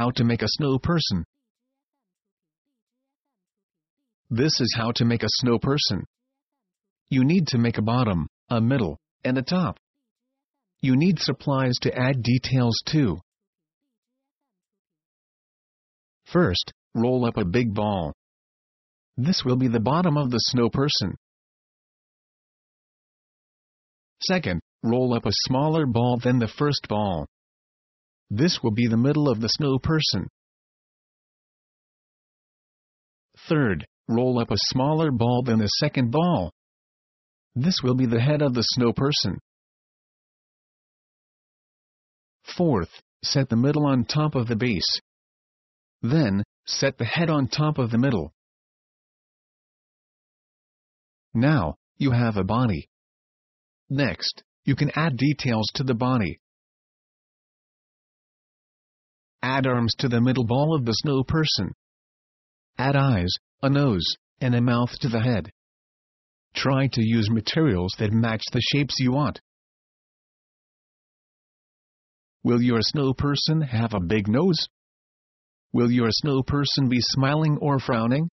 How to make a snow person. This is how to make a snow person. You need to make a bottom, a middle, and a top. You need supplies to add details too. First, roll up a big ball. This will be the bottom of the snow person. Second, roll up a smaller ball than the first ball. This will be the middle of the snow person. Third, roll up a smaller ball than the second ball. This will be the head of the snow person. Fourth, set the middle on top of the base. Then, set the head on top of the middle. Now, you have a body. Next, you can add details to the body. Add arms to the middle ball of the snow person. Add eyes, a nose, and a mouth to the head. Try to use materials that match the shapes you want. Will your snow person have a big nose? Will your snow person be smiling or frowning?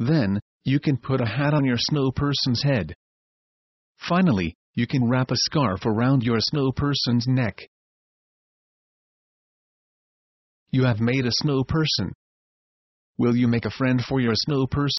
Then, you can put a hat on your snow person's head. Finally, you can wrap a scarf around your snow person's neck. You have made a snow person. Will you make a friend for your snow person?